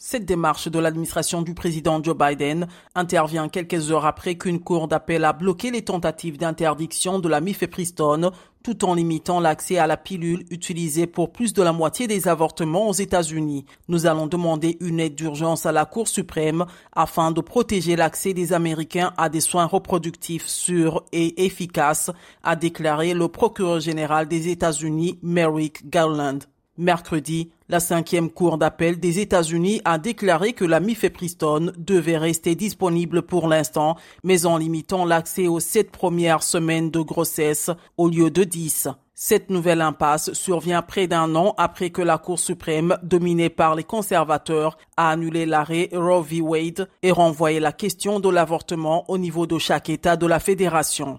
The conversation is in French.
Cette démarche de l'administration du président Joe Biden intervient quelques heures après qu'une cour d'appel a bloqué les tentatives d'interdiction de la mifepristone tout en limitant l'accès à la pilule utilisée pour plus de la moitié des avortements aux États-Unis. Nous allons demander une aide d'urgence à la Cour suprême afin de protéger l'accès des Américains à des soins reproductifs sûrs et efficaces, a déclaré le procureur général des États-Unis, Merrick Garland. Mercredi, la cinquième cour d'appel des États-Unis a déclaré que la mifepristone devait rester disponible pour l'instant, mais en limitant l'accès aux sept premières semaines de grossesse au lieu de dix. Cette nouvelle impasse survient près d'un an après que la Cour suprême, dominée par les conservateurs, a annulé l'arrêt Roe v. Wade et renvoyé la question de l'avortement au niveau de chaque État de la fédération.